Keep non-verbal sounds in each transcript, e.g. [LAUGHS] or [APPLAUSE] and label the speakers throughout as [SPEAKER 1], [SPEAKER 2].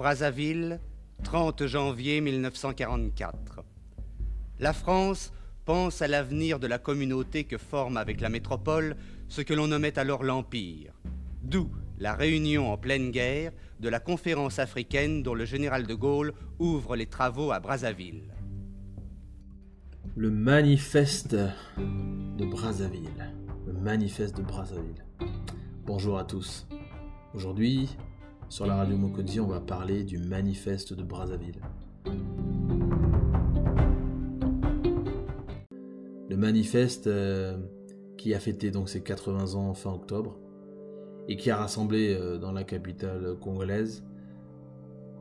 [SPEAKER 1] Brazzaville, 30 janvier 1944. La France pense à l'avenir de la communauté que forme avec la métropole ce que l'on nommait alors l'Empire. D'où la réunion en pleine guerre de la conférence africaine dont le général de Gaulle ouvre les travaux à Brazzaville.
[SPEAKER 2] Le manifeste de Brazzaville. Le manifeste de Brazzaville. Bonjour à tous. Aujourd'hui, sur la radio Mokodi, on va parler du manifeste de Brazzaville. Le manifeste euh, qui a fêté donc ses 80 ans fin octobre et qui a rassemblé euh, dans la capitale congolaise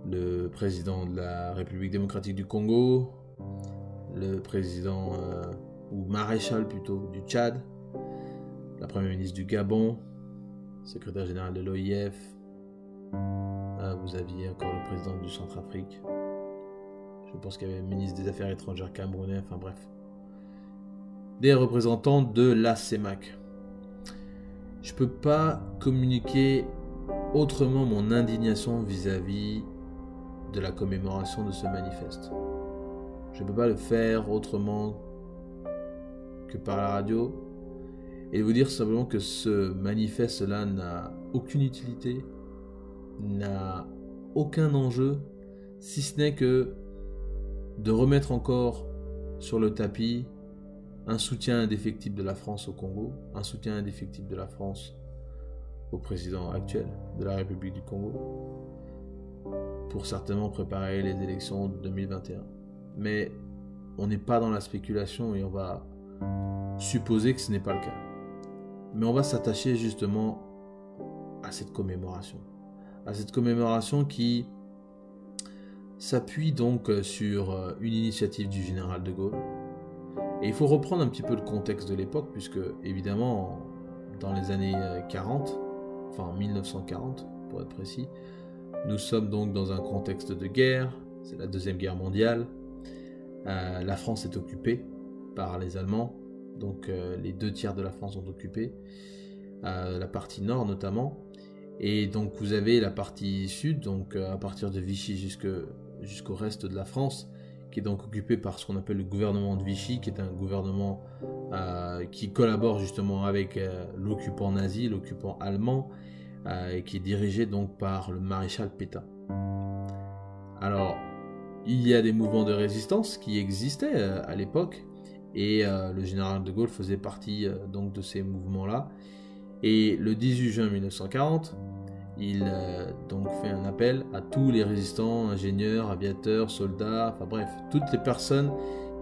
[SPEAKER 2] le président de la République démocratique du Congo, le président euh, ou maréchal plutôt du Tchad, la première ministre du Gabon, secrétaire général de l'OIF. Ah, vous aviez encore le président du Centrafrique. Je pense qu'il y avait le ministre des Affaires étrangères camerounais, enfin bref. Des représentants de la CEMAC. Je peux pas communiquer autrement mon indignation vis-à-vis de la commémoration de ce manifeste. Je ne peux pas le faire autrement que par la radio et vous dire simplement que ce manifeste-là n'a aucune utilité, n'a aucun enjeu, si ce n'est que de remettre encore sur le tapis un soutien indéfectible de la France au Congo, un soutien indéfectible de la France au président actuel de la République du Congo, pour certainement préparer les élections de 2021. Mais on n'est pas dans la spéculation et on va supposer que ce n'est pas le cas. Mais on va s'attacher justement à cette commémoration. À cette commémoration qui s'appuie donc sur euh, une initiative du général de Gaulle. Et il faut reprendre un petit peu le contexte de l'époque, puisque évidemment, dans les années 40, euh, enfin 1940 pour être précis, nous sommes donc dans un contexte de guerre, c'est la Deuxième Guerre mondiale, euh, la France est occupée par les Allemands, donc euh, les deux tiers de la France sont occupés, euh, la partie nord notamment. Et donc vous avez la partie sud, donc euh, à partir de Vichy jusqu'au reste de la France, qui est donc occupée par ce qu'on appelle le gouvernement de Vichy, qui est un gouvernement qui collabore justement avec l'occupant nazi, l'occupant allemand, et qui est dirigé donc par le maréchal Pétain. Alors, il y a des mouvements de résistance qui existaient à l'époque, et euh, le général de Gaulle faisait partie euh, donc de ces mouvements-là. Et le 18 juin 1940, il euh, donc fait un appel à tous les résistants, ingénieurs, aviateurs, soldats, enfin bref, toutes les personnes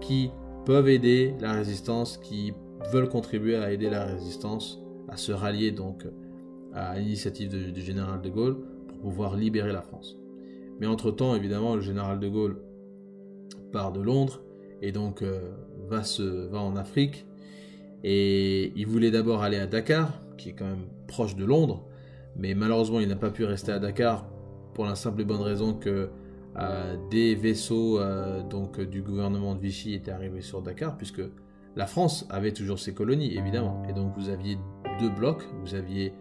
[SPEAKER 2] qui peuvent aider la résistance, qui veulent contribuer à aider la résistance, à se rallier donc à l'initiative du général de Gaulle pour pouvoir libérer la France. Mais entre-temps, évidemment, le général de Gaulle part de Londres et donc va, se, va en Afrique. Et il voulait d'abord aller à Dakar, qui est quand même proche de Londres, mais malheureusement il n'a pas pu rester à Dakar pour la simple et bonne raison que euh, des vaisseaux euh, donc du gouvernement de Vichy étaient arrivés sur Dakar, puisque la France avait toujours ses colonies évidemment, et donc vous aviez deux blocs, vous aviez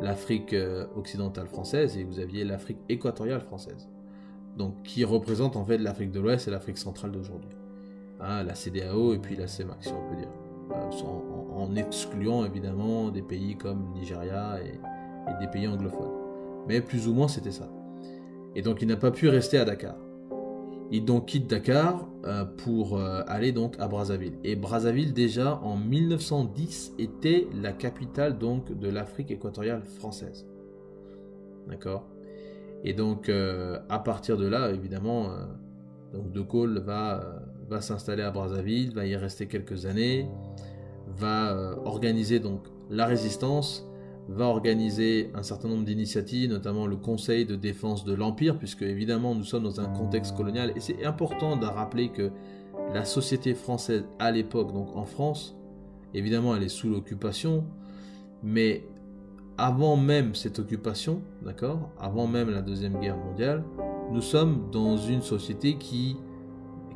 [SPEAKER 2] l'Afrique euh, occidentale française et vous aviez l'Afrique équatoriale française, donc qui représente en fait l'Afrique de l'Ouest et l'Afrique centrale d'aujourd'hui. Hein, la CDAO et puis la CEMAC, si on peut dire. Euh, en, excluant évidemment des pays comme Nigeria et, des pays anglophones. Mais plus ou moins c'était ça. Et donc il n'a pas pu rester à Dakar. Il donc quitte Dakar euh, pour euh, aller donc à Brazzaville. Et Brazzaville déjà en 1910 était la capitale donc de l'Afrique équatoriale française. D'accord? Et donc à partir de là, évidemment, donc De Gaulle va va s'installer à Brazzaville, va y rester quelques années, va euh, organiser donc la résistance, va organiser un certain nombre d'initiatives, notamment le Conseil de défense de l'Empire, puisque évidemment nous sommes dans un contexte colonial, et c'est important de rappeler que la société française à l'époque, donc en France, évidemment elle est sous l'occupation, mais avant même cette occupation, d'accord, avant même la Deuxième Guerre mondiale, nous sommes dans une société qui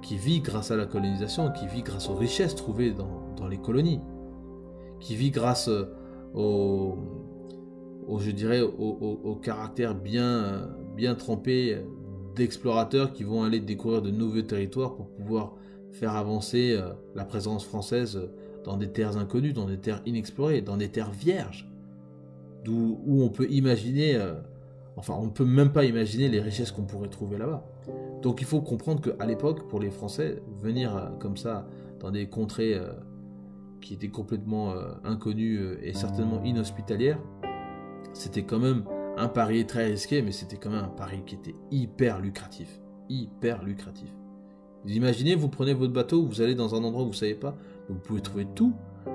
[SPEAKER 2] qui vit grâce à la colonisation, qui vit grâce aux richesses trouvées dans, les colonies, qui vit grâce euh, au, je dirais, au, caractère bien, bien trempé d'explorateurs qui vont aller découvrir de nouveaux territoires pour pouvoir faire avancer euh, la présence française dans des terres inconnues, dans des terres inexplorées, dans des terres vierges, d'où où on peut imaginer, euh, enfin on ne peut même pas imaginer les richesses qu'on pourrait trouver là-bas. Donc il faut comprendre qu'à l'époque, pour les Français, venir euh, comme ça dans des contrées qui étaient complètement inconnues et certainement inhospitalières, c'était quand même un pari très risqué, mais c'était quand même un pari qui était hyper lucratif. Hyper lucratif. Vous imaginez, vous prenez votre bateau, vous allez dans un endroit où vous ne savez pas, vous pouvez trouver tout.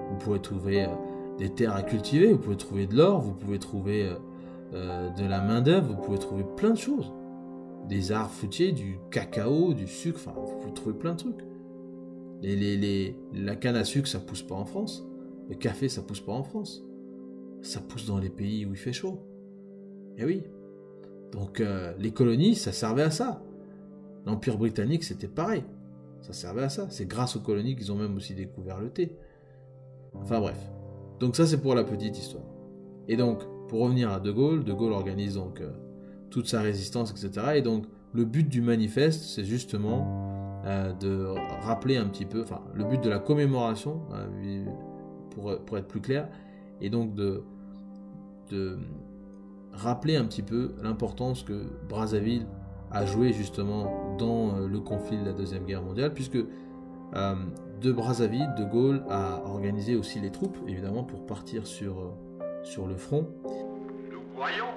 [SPEAKER 2] Vous pouvez trouver euh, des terres à cultiver, vous pouvez trouver de l'or, vous pouvez trouver euh, euh, de la main-d'œuvre, vous pouvez trouver plein de choses. Des arbres fruitiers, du cacao, du sucre, enfin, vous pouvez trouver plein de trucs. La canne à sucre, ça pousse pas en France. Le café, ça pousse pas en France. Ça pousse dans les pays où il fait chaud. Eh oui. Donc euh, les colonies, ça servait à ça. L'Empire britannique, c'était pareil. Ça servait à ça. C'est grâce aux colonies qu'ils ont même aussi découvert le thé. Enfin bref. Donc ça, c'est pour la petite histoire. Et donc, pour revenir à De Gaulle, De Gaulle organise donc euh, toute sa résistance, etc. Et donc, le but du manifeste, c'est justement euh, de rappeler un petit peu, enfin, le but de la commémoration, pour, pour être plus clair, et donc de, de rappeler un petit peu l'importance que Brazzaville a joué justement dans euh, le conflit de la Deuxième Guerre mondiale, puisque euh, de Brazzaville, De Gaulle a organisé aussi les troupes, évidemment, pour partir sur, euh, sur le front.
[SPEAKER 3] Nous croyons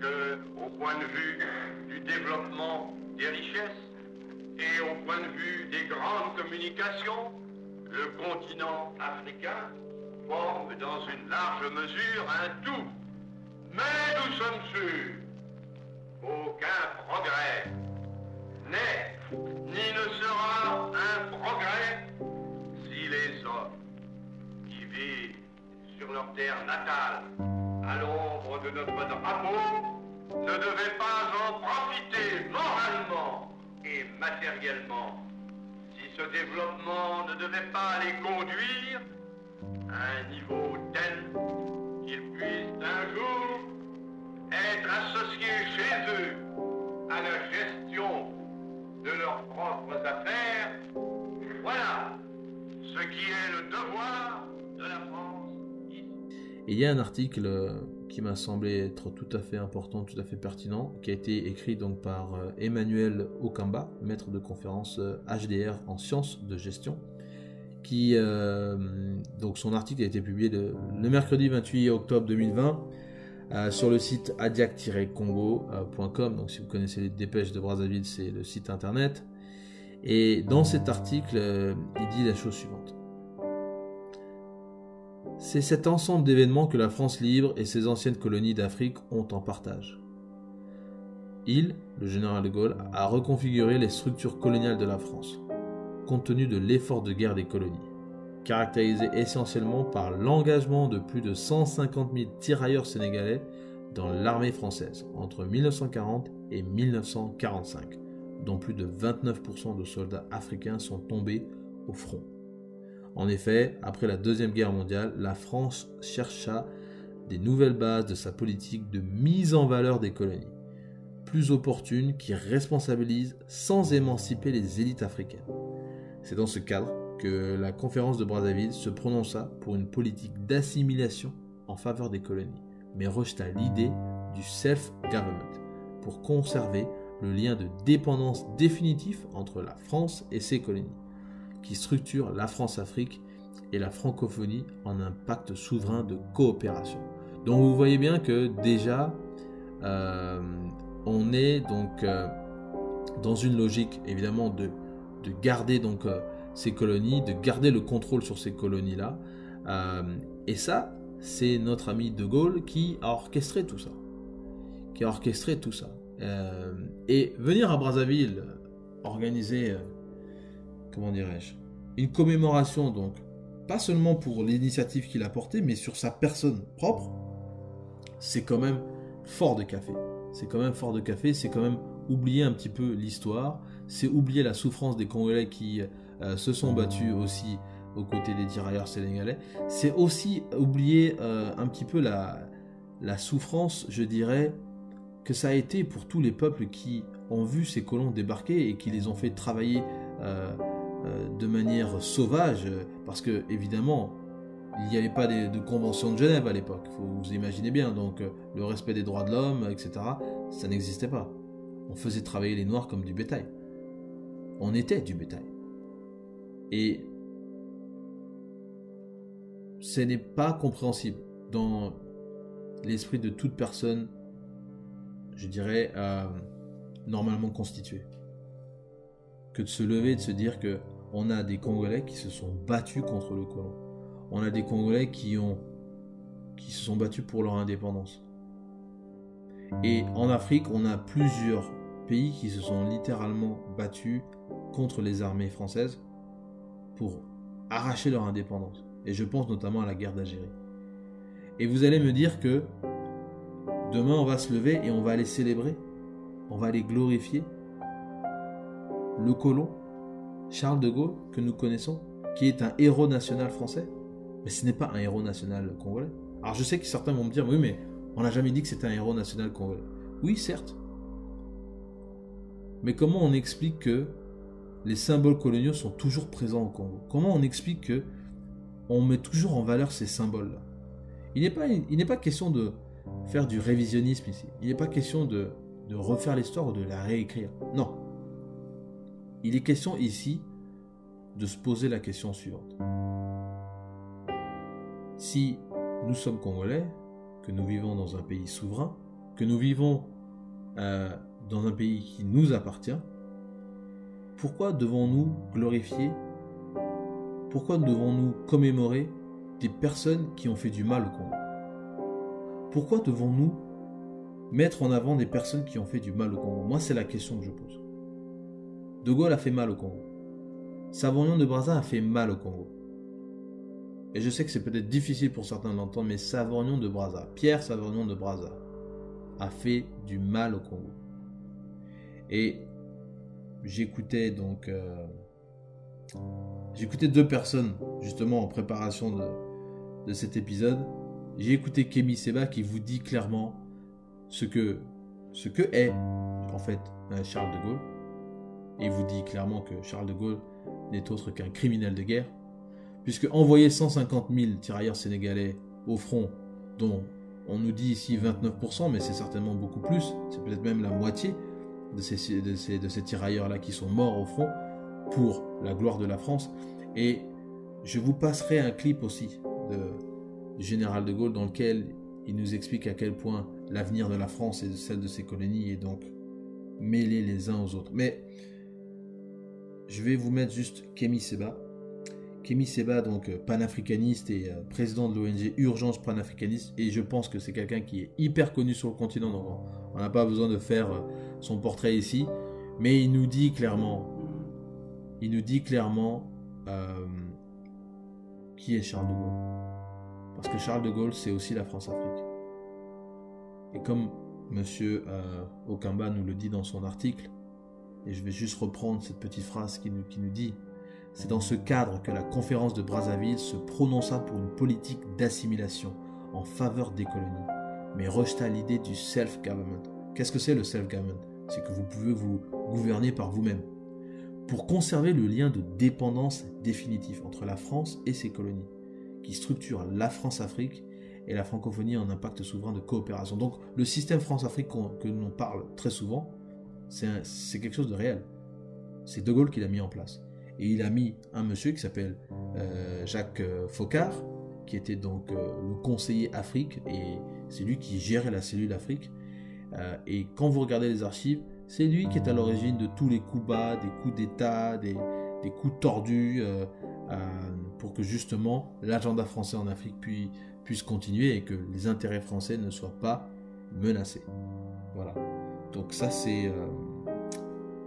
[SPEAKER 3] que, au point de vue du développement des richesses et au point de vue des grandes communications, le continent africain forme dans une large mesure un tout. Mais nous sommes sûrs qu'aucun progrès n'est ni ne sera un progrès si les hommes qui vivent sur leur terre natale, à l'ombre de notre drapeau, ne devaient pas en profiter moralement et matériellement, si ce développement ne devait pas les conduire à un niveau tel qu'ils puissent un jour être associés chez eux à la gestion de leurs propres affaires. Voilà ce qui est le devoir de la France.
[SPEAKER 2] il y a un article euh, qui m'a semblé être tout à fait important, tout à fait pertinent, qui a été écrit donc par euh, Emmanuel Okamba, maître de conférence HDR euh, en sciences de gestion, qui donc son article a été publié le, le mercredi 28 octobre 2020 euh, sur le site adiac-congo.com. Donc si vous connaissez les dépêches de Brazzaville, c'est le site internet. Et dans cet article, euh, il dit la chose suivante. C'est cet ensemble d'événements que la France libre et ses anciennes colonies d'Afrique ont en partage. Il, le général de Gaulle, a reconfiguré les structures coloniales de la France, compte tenu de l'effort de guerre des colonies caractérisé essentiellement par l'engagement de plus de 150 000 tirailleurs sénégalais dans l'armée française entre 1940 et 1945, dont plus de 29% de soldats africains sont tombés au front. En effet, après la Deuxième Guerre mondiale, la France chercha des nouvelles bases de sa politique de mise en valeur des colonies, plus opportunes qui responsabilisent sans émanciper les élites africaines. C'est dans ce cadre que la conférence de Brazzaville se prononça pour une politique d'assimilation en faveur des colonies, mais rejeta l'idée du self-government pour conserver le lien de dépendance définitif entre la France et ses colonies, qui structure la France-Afrique et la francophonie en un pacte souverain de coopération. Donc vous voyez bien que déjà, euh, on est donc euh, dans une logique évidemment de, de garder donc euh, ces colonies, de garder le contrôle sur ces colonies-là. Euh, et ça, c'est notre ami De Gaulle qui a orchestré tout ça. Qui a orchestré tout ça. Euh, et venir à Brazzaville, organiser, comment dirais-je, une commémoration, donc, pas seulement pour l'initiative qu'il a portée, mais sur sa personne propre, c'est quand même fort de café. C'est quand même fort de café, c'est quand même oublier un petit peu l'histoire, c'est oublier la souffrance des Congolais qui euh, se sont battus aussi aux côtés des tirailleurs sénégalais. C'est aussi oublier euh, un petit peu la, souffrance, je dirais, que ça a été pour tous les peuples qui ont vu ces colons débarquer et qui les ont fait travailler euh, de manière sauvage, parce que évidemment, il n'y avait pas de, de, convention de Genève à l'époque, vous imaginez bien, donc le respect des droits de l'homme, etc., ça n'existait pas. On faisait travailler les Noirs comme du bétail. On était du bétail. Et ce n'est pas compréhensible dans l'esprit de toute personne, je dirais, euh, normalement constituée. Que de se lever et de se dire que on a des Congolais qui se sont battus contre le colon. On a des Congolais qui ont qui se sont battus pour leur indépendance. Et en Afrique, on a plusieurs pays qui se sont littéralement battus contre les armées françaises pour arracher leur indépendance. Et je pense notamment à la guerre d'Algérie. Et vous allez me dire que demain on va se lever et on va aller célébrer, on va aller glorifier le colon, Charles de Gaulle, que nous connaissons, qui est un héros national français. Mais ce n'est pas un héros national congolais. Alors je sais que certains vont me dire, oui mais on n'a jamais dit que c'était un héros national congolais. Oui, certes. Mais comment on explique que les symboles coloniaux sont toujours présents au Congo? Comment on explique que on met toujours en valeur ces symboles-là? Il n'est pas, pas question de faire du révisionnisme ici. Il n'est pas question de, de refaire l'histoire ou de la réécrire. Non. Il est question ici de se poser la question suivante. Si nous sommes congolais, que nous vivons dans un pays souverain, que nous vivons euh, dans un pays qui nous appartient, pourquoi devons-nous glorifier Pourquoi devons-nous commémorer des personnes qui ont fait du mal au Congo? Pourquoi devons-nous mettre en avant des personnes qui ont fait du mal au Congo? Moi, c'est la question que je pose. De Gaulle a fait mal au Congo. Savognon de Brazza a fait mal au Congo. Et je sais que c'est peut-être difficile pour certains d'entendre, mais Savognon de Brazza, Pierre Savognon de Brazza, a fait du mal au Congo. Et j'écoutais donc. Euh, j'écoutais deux personnes, justement, en préparation de, de cet épisode. J'ai écouté Kémy Seba qui vous dit clairement ce que, ce que est, en fait, Charles de Gaulle. Et il vous dit clairement que Charles de Gaulle n'est autre qu'un criminel de guerre. Puisque envoyer 150 000 tirailleurs sénégalais au front, dont on nous dit ici 29%, mais c'est certainement beaucoup plus, c'est peut-être même la moitié, de ces, de ces, de ces tirailleurs-là qui sont morts au front pour la gloire de la France. Et je vous passerai un clip aussi de, général de Gaulle dans lequel il nous explique à quel point l'avenir de la France et de celle de ses colonies est donc mêlé les uns aux autres. Mais je vais vous mettre juste Kémy Seba. Kémy Seba, donc panafricaniste et euh, président de l'ONG Urgence panafricaniste, et je pense que c'est quelqu'un qui est hyper connu sur le continent, donc on n'a pas besoin de faire euh, son portrait ici, mais il nous dit clairement, nous dit clairement euh, qui est Charles de Gaulle. Parce que Charles de Gaulle, c'est aussi la France-Afrique. Et comme Monsieur euh, Okamba nous le dit dans son article, et je vais juste reprendre cette petite phrase qui nous, qui nous dit, c'est dans ce cadre que la conférence de Brazzaville se prononça pour une politique d'assimilation en faveur des colonies, mais rejeta l'idée du self-government. Qu'est-ce que c'est le self-government? C'est que vous pouvez vous gouverner par vous-même. Pour conserver le lien de dépendance définitif entre la France et ses colonies, qui structure la France-Afrique et la francophonie en impact souverain de coopération. Donc le système France-Afrique que l'on parle très souvent, c'est quelque chose de réel. C'est De Gaulle qui l'a mis en place. Et il a mis un monsieur qui s'appelle euh, Jacques euh, Faucard, qui était donc euh, le conseiller Afrique, et c'est lui qui gérait la cellule Afrique. Euh, et quand vous regardez les archives, c'est lui qui est à l'origine de tous les coups bas, des coups d'État, des, coups tordus, euh, euh, pour que justement l'agenda français en Afrique puisse continuer et que les intérêts français ne soient pas menacés. Voilà. Donc ça c'est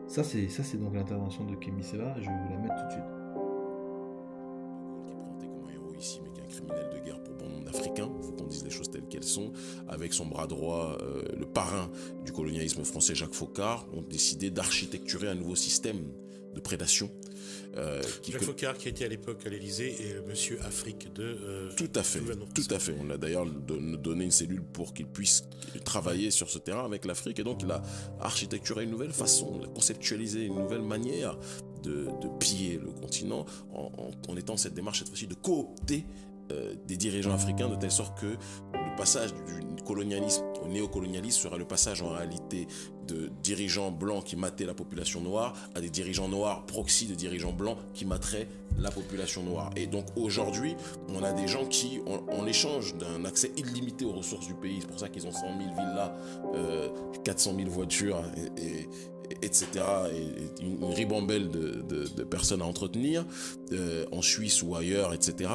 [SPEAKER 2] ça c'est donc l'intervention de Kémy Seba. Je vais vous la mettre tout de suite.
[SPEAKER 4] Sont, avec son bras droit, euh, le parrain du colonialisme français Jacques Faucard, ont décidé d'architecturer un nouveau système de prédation Euh, qui
[SPEAKER 5] Jacques Faucard qui était à l'époque à l'Élysée et le Monsieur Afrique de. euh,
[SPEAKER 4] Tout à fait, tout à fait. On a d'ailleurs don- donné une cellule pour qu'il puisse travailler sur ce terrain avec l'Afrique et donc il a architecturé une nouvelle façon, il a conceptualisé une nouvelle manière de, de piller le continent en, en- en étant cette démarche cette fois-ci de coopter euh, des dirigeants africains de telle sorte que le passage du colonialisme au néocolonialisme sera le passage en réalité de dirigeants blancs qui mataient la population noire à des dirigeants noirs proxy de dirigeants blancs qui materaient la population noire. Et donc aujourd'hui, on a des gens qui, en, échange d'un accès illimité aux ressources du pays, c'est pour ça qu'ils ont 100 000 villas, euh, 400 000 voitures, et, et- etc., et, une, ribambelle de personnes à entretenir, euh, en Suisse ou ailleurs, etc.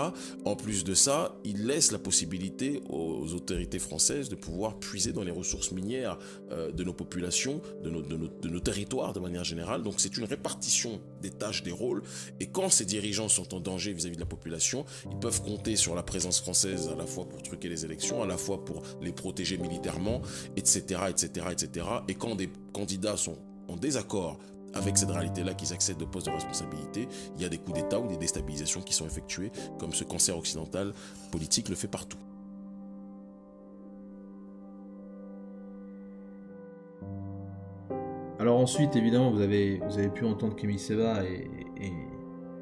[SPEAKER 4] En plus de ça, ils laissent la possibilité aux autorités françaises de pouvoir puiser dans les ressources minières euh, de nos populations, de nos, territoires de manière générale. Donc c'est une répartition des tâches, des rôles. Et quand ces dirigeants sont en danger vis-à-vis de la population, ils peuvent compter sur la présence française à la fois pour truquer les élections, à la fois pour les protéger militairement, etc., etc., etc. Et quand des candidats sont en désaccord avec cette réalité-là, qu'ils accèdent au poste de responsabilité, il y a des coups d'État ou des déstabilisations qui sont effectuées, comme ce cancer occidental politique le fait partout.
[SPEAKER 2] Alors ensuite, évidemment, vous avez, vous avez pu entendre Kémy Seba et,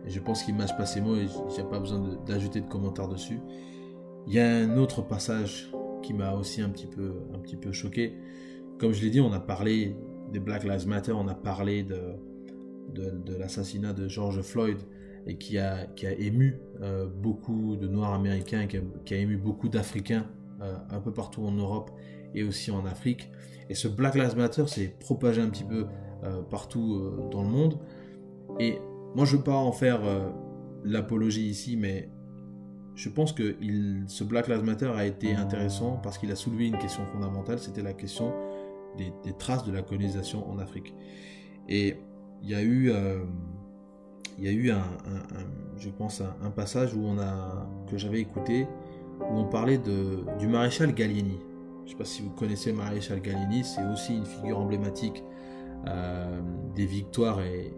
[SPEAKER 2] je pense qu'il mâche pas ses mots et j'ai pas besoin de- d'ajouter de, commentaires dessus. Il y a un autre passage qui m'a aussi un petit peu, un petit peu choqué. Comme je l'ai dit, on a parlé des Black Lives Matter, on a parlé de, de, l'assassinat de George Floyd et qui a, qui a ému euh, beaucoup de Noirs américains, qui a, qui a ému beaucoup d'Africains euh, un peu partout en Europe et aussi en Afrique. Et ce Black Lives Matter s'est propagé un petit peu euh, partout dans le monde. Et moi, je ne veux pas en faire l'apologie ici, mais je pense que ce Black Lives Matter a été intéressant parce qu'il a soulevé une question fondamentale, c'était la question des, traces de la colonisation en Afrique. Et il y a eu, euh, il y a eu un, je pense, un, un passage où on a, que j'avais écouté, où on parlait de, du maréchal Gallieni. Je ne sais pas si vous connaissez le maréchal Gallieni, c'est aussi une figure emblématique euh, des victoires et,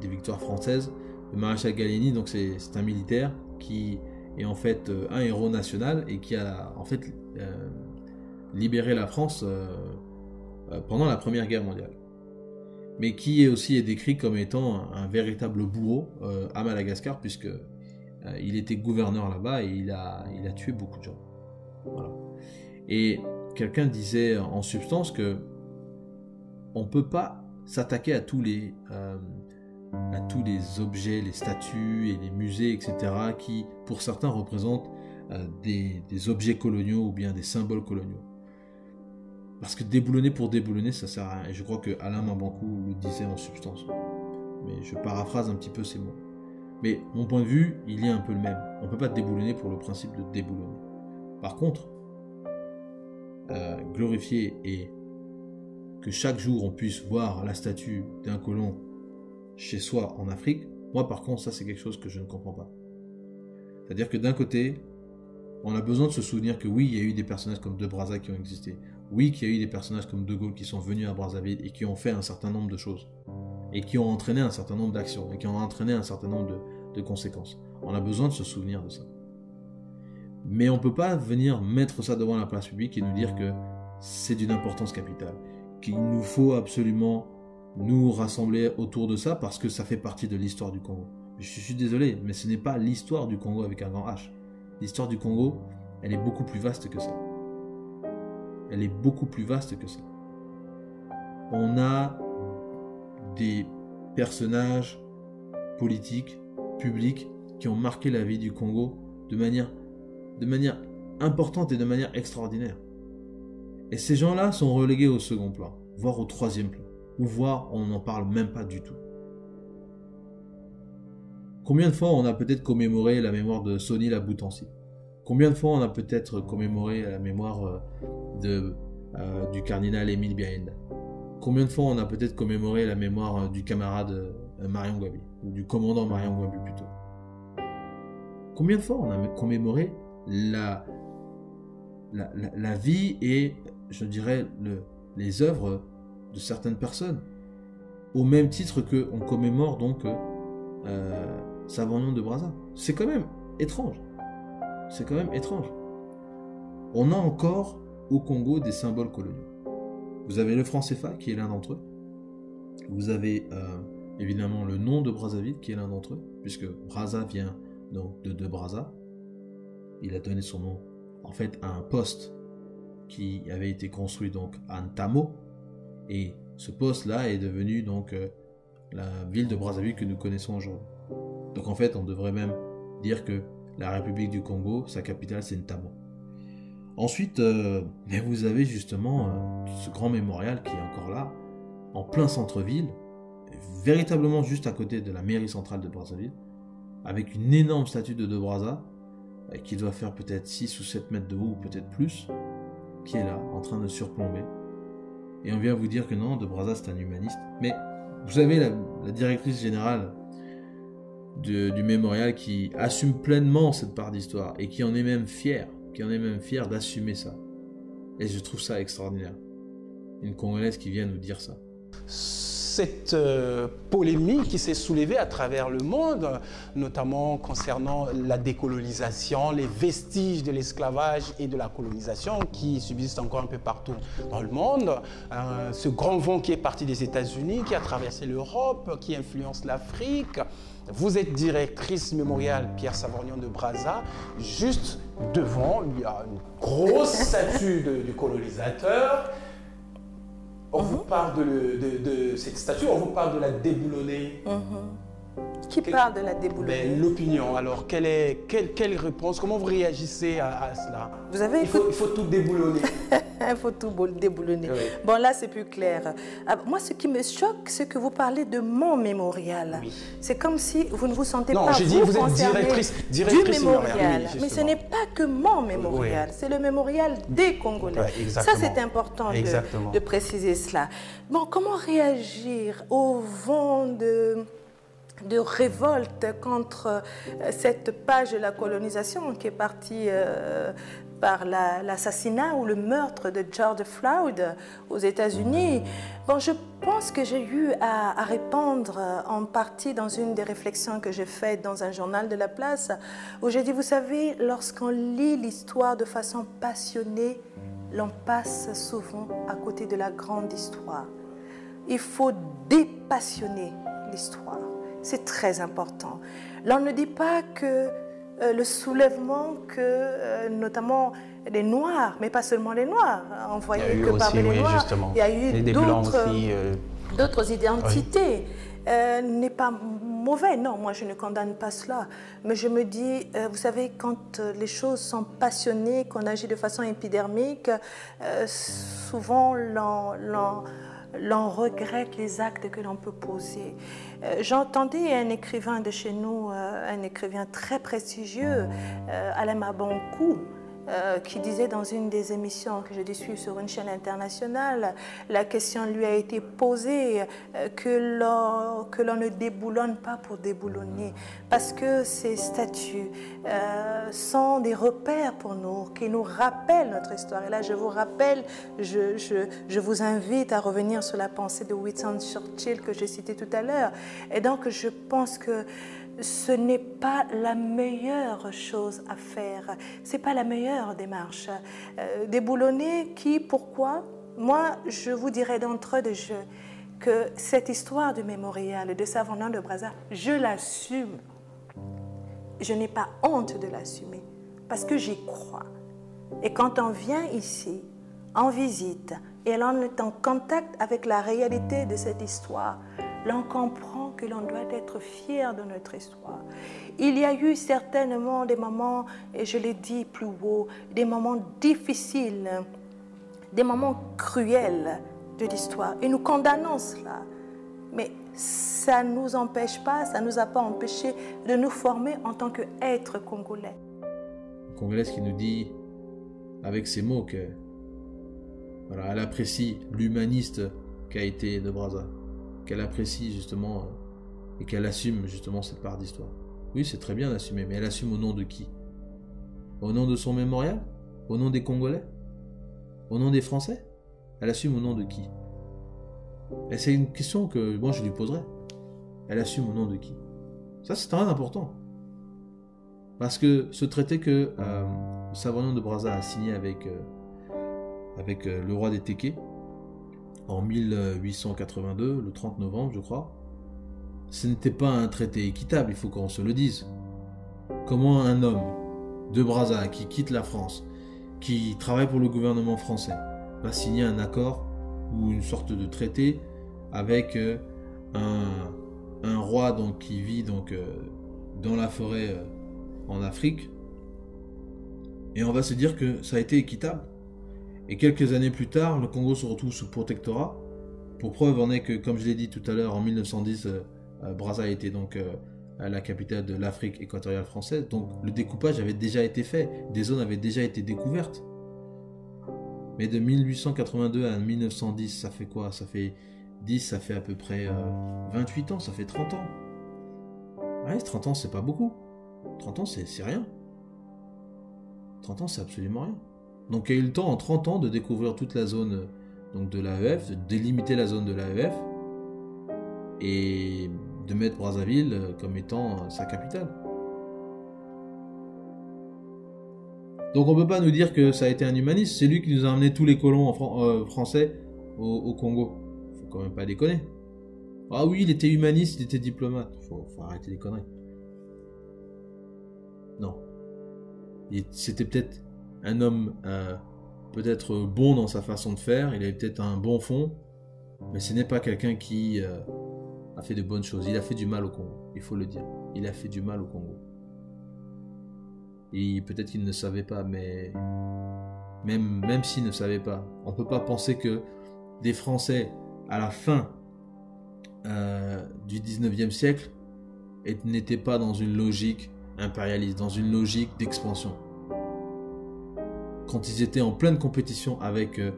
[SPEAKER 2] des victoires françaises. Le maréchal Gallieni, donc c'est un militaire qui est en fait euh, un héros national et qui a en fait libéré la France pendant la Première Guerre mondiale. Mais qui est aussi décrit comme étant un, véritable bourreau euh, à Madagascar puisque euh, il était gouverneur là-bas et il a, tué beaucoup de gens. Et quelqu'un disait en substance que on peut pas s'attaquer à tous les euh, objets, les statues et les musées, etc., qui, pour certains, représentent euh, des objets coloniaux ou bien des symboles coloniaux. Parce que déboulonner pour déboulonner, ça sert à rien. Et je crois que Alain Mabankou le disait en substance. Mais je paraphrase un petit peu ces mots. Mais mon point de vue, il est un peu le même. On ne peut pas déboulonner pour le principe de déboulonner. Par contre, euh, glorifier et que chaque jour on puisse voir la statue d'un colon chez soi en Afrique, moi par contre ça c'est quelque chose que je ne comprends pas. C'est-à-dire que d'un côté, on a besoin de se souvenir que oui, il y a eu des personnages comme De Brazza qui ont existé. Oui, qu'il y a eu des personnages comme De Gaulle qui sont venus à Brazzaville et qui ont fait un certain nombre de choses. Et qui ont entraîné un certain nombre d'actions. Et qui ont entraîné un certain nombre de, de conséquences. On a besoin de se souvenir de ça. Mais on ne peut pas venir mettre ça devant la place publique et nous dire que c'est d'une importance capitale. Qu'il nous faut absolument nous rassembler autour de ça parce que ça fait partie de l'histoire du Congo. Je suis désolé, mais ce n'est pas l'histoire du Congo avec un grand H. L'histoire du Congo, elle est beaucoup plus vaste que ça. Elle est beaucoup plus vaste que ça. On a des personnages politiques, publics, qui ont marqué la vie du Congo de manière, importante et de manière extraordinaire. Et ces gens-là sont relégués au second plan, voire au troisième plan, ou voire on n'en parle même pas du tout. Combien de fois on a peut-être commémoré la mémoire de Sonny Laboutancy Combien de fois on a peut-être commémoré la mémoire euh, euh, du cardinal Émile Biaenda Combien de fois on a peut-être commémoré la mémoire euh, du camarade euh, Marion Gwabi Ou du commandant Marion Gwabi plutôt? Combien de fois on a commémoré la, la, vie et, je dirais, le, les œuvres de certaines personnes? Au même titre qu'on commémore donc euh, euh, de Brazza. C'est quand même étrange. C'est quand même étrange. On a encore au Congo des symboles coloniaux. Vous avez le franc CFA qui est l'un d'entre eux. Vous avez euh, évidemment le nom de Brazzaville qui est l'un d'entre eux, puisque Brazza vient donc de de Brazza. Il a donné son nom en fait à un poste qui avait été construit donc à Ntamo et ce poste là est devenu donc euh, la ville de Brazzaville que nous connaissons aujourd'hui. Donc en fait, on devrait même dire que la République du Congo, sa capitale c'est Ntamo. Ensuite, euh, ben, vous avez justement euh, ce grand mémorial qui est encore là, en plein centre-ville, véritablement juste à côté de la mairie centrale de Brazzaville, avec une énorme statue de De Brazza, euh, qui doit faire peut-être 6 ou 7 mètres de haut, ou peut-être plus, qui est là, en train de surplomber. Et on vient vous dire que non, De Brazza c'est un humaniste. Mais vous avez la, la directrice générale du mémorial qui assume pleinement cette part d'histoire et qui en est même fière, qui en est même fière d'assumer ça. Et je trouve ça extraordinaire. Une Congolaise qui vient nous dire ça.
[SPEAKER 6] Cette euh, polémique qui s'est soulevée à travers le monde, notamment concernant la décolonisation, les vestiges de l'esclavage et de la colonisation qui subsistent encore un peu partout dans le monde, Euh, ce grand vent qui est parti des États-Unis, qui a traversé l'Europe, qui influence l'Afrique. Vous êtes directrice mémoriale Pierre Savorgnan de Brazza. Juste devant, il y a une grosse statue de- du colonisateur. On vous parle de, le- de- de cette statue, on vous parle de la déboulonner.
[SPEAKER 7] Qui parle de la
[SPEAKER 6] Ben,
[SPEAKER 7] déboulonnée
[SPEAKER 6] L'opinion, alors, quelle, est, quelle, quelle réponse? Comment vous réagissez à, à cela?
[SPEAKER 7] Vous avez
[SPEAKER 6] il faut, il faut tout déboulonner. [LAUGHS]
[SPEAKER 7] Il faut tout boul- déboulonner.
[SPEAKER 6] Oui.
[SPEAKER 7] Bon, là, c'est plus clair. Ah, moi, ce qui me choque, c'est que vous parlez de mon mémorial.
[SPEAKER 6] Oui.
[SPEAKER 7] C'est comme si vous ne vous sentez
[SPEAKER 6] Non,
[SPEAKER 7] pas
[SPEAKER 6] j'ai dit, vous êtes
[SPEAKER 7] concerné
[SPEAKER 6] directrice- directrice
[SPEAKER 7] du
[SPEAKER 6] mémorial, oui,
[SPEAKER 7] Mais ce n'est pas que mon mémorial, c'est le mémorial des Congolais. Ça, c'est important de préciser cela. Bon, comment réagir au vent de de révolte contre euh, cette page de la colonisation qui est partie euh, par la- l'assassinat ou le meurtre de George Floyd aux États-Unis. Bon, je pense que j'ai eu à, à répondre euh, en partie dans une des réflexions que j'ai faites dans un journal de la place, où j'ai dit, vous savez, lorsqu'on lit l'histoire de façon passionnée, l'on passe souvent à côté de la grande histoire. Il faut dépassionner l'histoire. C'est très important. L'on ne dit pas que euh, le soulèvement, que euh, notamment les Noirs, mais pas seulement les Noirs, hein, on voyait que parmi les Noirs, il y a eu d'autres
[SPEAKER 6] euh,
[SPEAKER 7] d'autres identités n'est pas mauvais. Non, moi je ne condamne pas cela. Mais je me dis, vous savez, quand les choses sont passionnées, qu'on agit de façon épidermique, souvent l'on, l'on- regrette les actes que l'on peut poser. Euh, J'entendais un écrivain de chez nous, euh, un écrivain très prestigieux, euh, Alain Mabonkou, euh, qui disait dans une des émissions que je dû suivre sur une chaîne internationale, la question lui a été posée euh, que l'on ne déboulonne pas pour déboulonner, parce que ces statues euh, sont des repères pour nous, qui nous rappellent notre histoire. Et là, je vous rappelle, je vous invite à revenir sur la pensée de Winston Churchill que j'ai citée tout à l'heure. Et donc, je pense que ce n'est pas la meilleure chose à faire. C'est pas la meilleure démarche. Euh, déboulonner qui, pourquoi? Moi, je vous dirais d'entrée de jeu que cette histoire du mémorial de Savonnan de Brazza, je l'assume. Je n'ai pas honte de l'assumer parce que j'y crois. Et quand on vient ici, en visite, et l'on est en contact avec la réalité de cette histoire, l'on comprend que l'on doit être fier de notre histoire. Il y a eu certainement des moments, et je l'ai dit plus haut, des moments difficiles, des moments cruels de l'histoire. Et nous condamnons cela. Mais ça ne nous empêche pas, ça ne nous a pas empêché de nous former en tant qu'êtres congolais.
[SPEAKER 2] Congolaise qui nous dit, avec ces mots, que voilà, elle apprécie l'humaniste qu'a été de Brazza, qu'elle apprécie justement euh, et qu'elle assume justement cette part d'histoire. Oui, c'est très bien d'assumer, mais elle assume au nom de qui? Au nom de son mémorial? Au nom des Congolais? Au nom des Français? Elle assume au nom de qui? Et c'est une question que moi je lui poserai. Elle assume au nom de qui? Ça, c'est très important. Parce que ce traité que euh, de Brazza a signé avec, euh, euh, le roi des Téqués en 1882, le 30 novembre, je crois, ce n'était pas un traité équitable, il faut qu'on se le dise. Comment un homme de Brazza qui quitte la France, qui travaille pour le gouvernement français, va signer un accord ou une sorte de traité avec un, un, roi qui vit donc, dans la forêt en Afrique? Et on va se dire que ça a été équitable. Et quelques années plus tard, le Congo se retrouve sous protectorat. Pour preuve en est que, comme je l'ai dit tout à l'heure, en 1910, euh, euh, Brazza était donc euh, la capitale de l'Afrique équatoriale française. Donc le découpage avait déjà été fait, des zones avaient déjà été découvertes. Mais de 1882 à 1910, ça fait quoi? Ça fait 10, ça fait à peu près 28 ans, ça fait 30 ans. Ouais, 30 ans, c'est pas beaucoup. 30 ans, c'est rien. 30 ans, c'est absolument rien. Donc il y a eu le temps en 30 ans de découvrir toute la zone donc, de l'AEF, de délimiter la zone de l'AEF et de mettre Brazzaville euh, comme étant euh, sa capitale. Donc on peut pas nous dire que ça a été un humaniste, c'est lui qui nous a amené tous les colons euh, français au, Congo. Faut quand même pas déconner. Ah oui, il était humaniste, il était diplomate. Faut, faut arrêter les conneries. Non. C'était peut-être un homme euh, peut-être bon dans sa façon de faire, il avait peut-être un bon fond, mais ce n'est pas quelqu'un qui euh, a fait de bonnes choses. Il a fait du mal au Congo, il faut le dire. Il a fait du mal au Congo. Et peut-être qu'il ne savait pas, mais même, même s'il ne savait pas, on ne peut pas penser que des Français, à la fin euh, du 19e siècle, n'étaient pas dans une logique impérialiste, dans une logique d'expansion. Quand ils étaient en pleine compétition avec euh,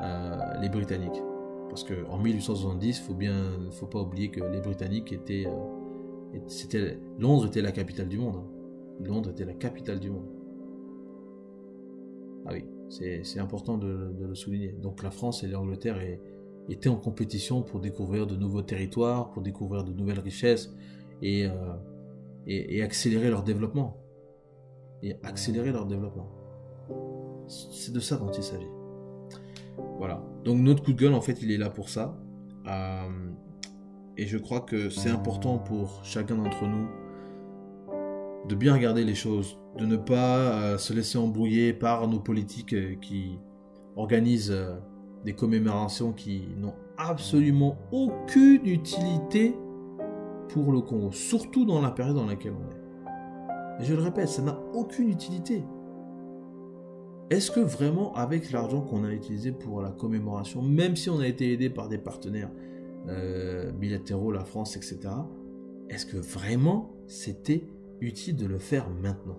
[SPEAKER 2] euh, les Britanniques. Parce qu'en 1870, faut bien, faut pas oublier que les Britanniques étaient, euh, Londres était la capitale du monde. Hein. Londres était la capitale du monde. Ah oui, c'est important de, le souligner. Donc la France et l'Angleterre étaient en compétition pour découvrir de nouveaux territoires, pour découvrir de nouvelles richesses et, accélérer leur développement. Et accélérer leur développement. C'est de ça dont il s'agit. Voilà. Donc notre coup de gueule, en fait, il est là pour ça. Euh, et je crois que c'est important pour chacun d'entre nous de bien regarder les choses, de ne pas euh, se laisser embrouiller par nos politiques euh, qui organisent des commémorations qui n'ont absolument aucune utilité pour le Congo, surtout dans la période dans laquelle on est. Et je le répète, ça n'a aucune utilité. Est-ce que vraiment, avec l'argent qu'on a utilisé pour la commémoration, même si on a été aidé par des partenaires euh, bilatéraux, la France, etc., est-ce que vraiment c'était utile de le faire maintenant?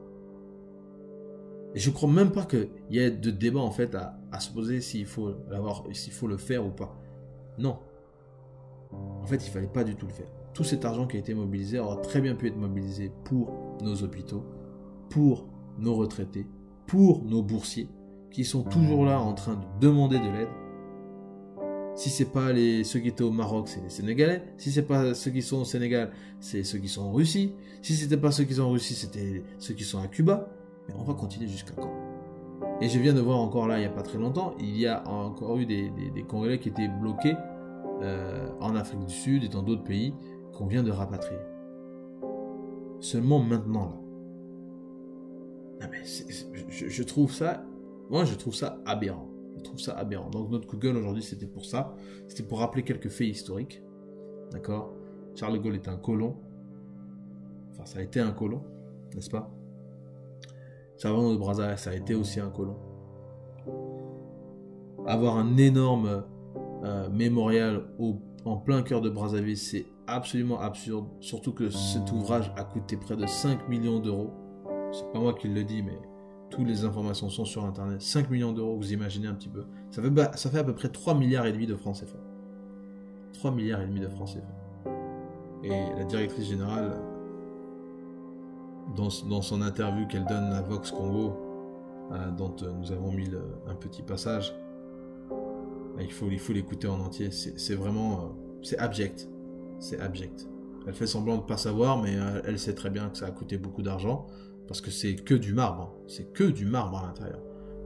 [SPEAKER 2] Et je crois même pas qu'il y ait de débat en fait à, se poser s'il faut faut le faire ou pas. Non. En fait, il fallait pas du tout le faire tout cet argent qui a été mobilisé aura très bien pu être mobilisé pour nos hôpitaux, pour nos retraités, pour nos boursiers, qui sont toujours là en train de demander de l'aide. Si c'est pas les ceux qui étaient au Maroc, c'est les Sénégalais. Si c'est pas ceux qui sont au Sénégal, c'est ceux qui sont en Russie. Si c'était pas ceux qui sont en Russie, c'était ceux qui sont à Cuba. Mais on va continuer jusqu'à quand? Et je viens de voir encore là, il y a pas très longtemps, il y a encore eu des, des, Congolais qui étaient bloqués euh, en Afrique du Sud et dans d'autres pays qu'on vient de rapatrier. Seulement maintenant là. Je, trouve ça, moi je trouve ça aberrant. Je trouve ça aberrant. Donc notre Google aujourd'hui c'était pour ça. C'était pour rappeler quelques faits historiques. D'accord? Charles de Gaulle est un colon. Enfin ça a été un colon, n'est-ce pas? Charles de Brazza, ça a été aussi un colon. Avoir un énorme euh, mémorial en plein cœur de Brazzaville, c'est absolument absurde, surtout que cet ouvrage a coûté près de 5 millions d'euros. C'est pas moi qui le dis, mais toutes les informations sont sur internet. 5 millions d'euros, vous imaginez un petit peu. Ça fait, à peu près 3 milliards et demi de francs CFA. 3 milliards et demi de francs CFA. Et la directrice générale, dans, son interview qu'elle donne à Vox Congo, euh, dont euh, nous avons mis un petit passage, il faut l'écouter en entier. C'est vraiment, euh, c'est abject c'est abject. Elle fait semblant de ne pas savoir, mais elle sait très bien que ça a coûté beaucoup d'argent, parce que c'est que du marbre. Hein. C'est que du marbre à l'intérieur.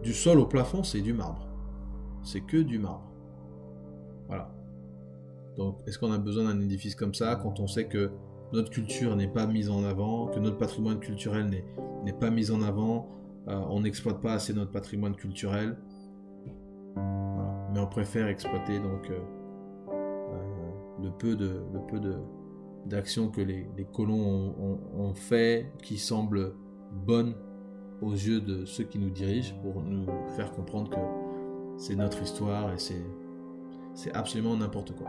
[SPEAKER 2] Du sol au plafond, c'est du marbre. C'est que du marbre. Voilà. Donc, est-ce qu'on a besoin d'un édifice comme ça quand on sait que notre culture n'est pas mise en avant, que notre patrimoine culturel n'est pas mis en avant, euh, on n'exploite pas assez notre patrimoine culturel, mais on préfère exploiter donc euh, euh, le peu de le peu de d'actions que les, colons ont, fait, qui semblent bonnes aux yeux de ceux qui nous dirigent, pour nous faire comprendre que c'est notre histoire et c'est absolument n'importe quoi.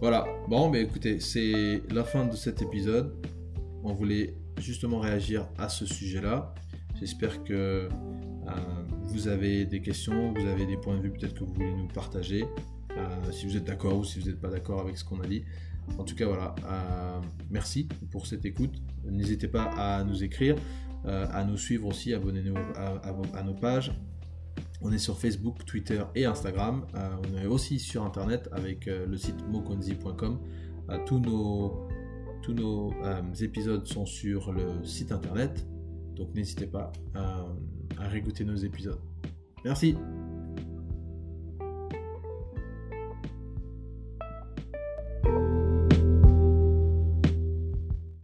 [SPEAKER 2] Voilà, bon, mais écoutez, c'est la fin de cet épisode. On voulait justement réagir à ce sujet-là. J'espère que euh, vous avez des questions, vous avez des points de vue peut-être que vous voulez nous partager. Euh, si vous êtes d'accord ou si vous n'êtes pas d'accord avec ce qu'on a dit. En tout cas, voilà. Euh, merci pour cette écoute. N'hésitez pas à nous écrire, à nous suivre aussi, abonnez-vous à, nos pages. On est sur Facebook, Twitter et Instagram. on est aussi sur Internet avec le site mokonzi.com. tous nos euh, épisodes sont sur le site internet, donc n'hésitez pas à, à nos épisodes. Merci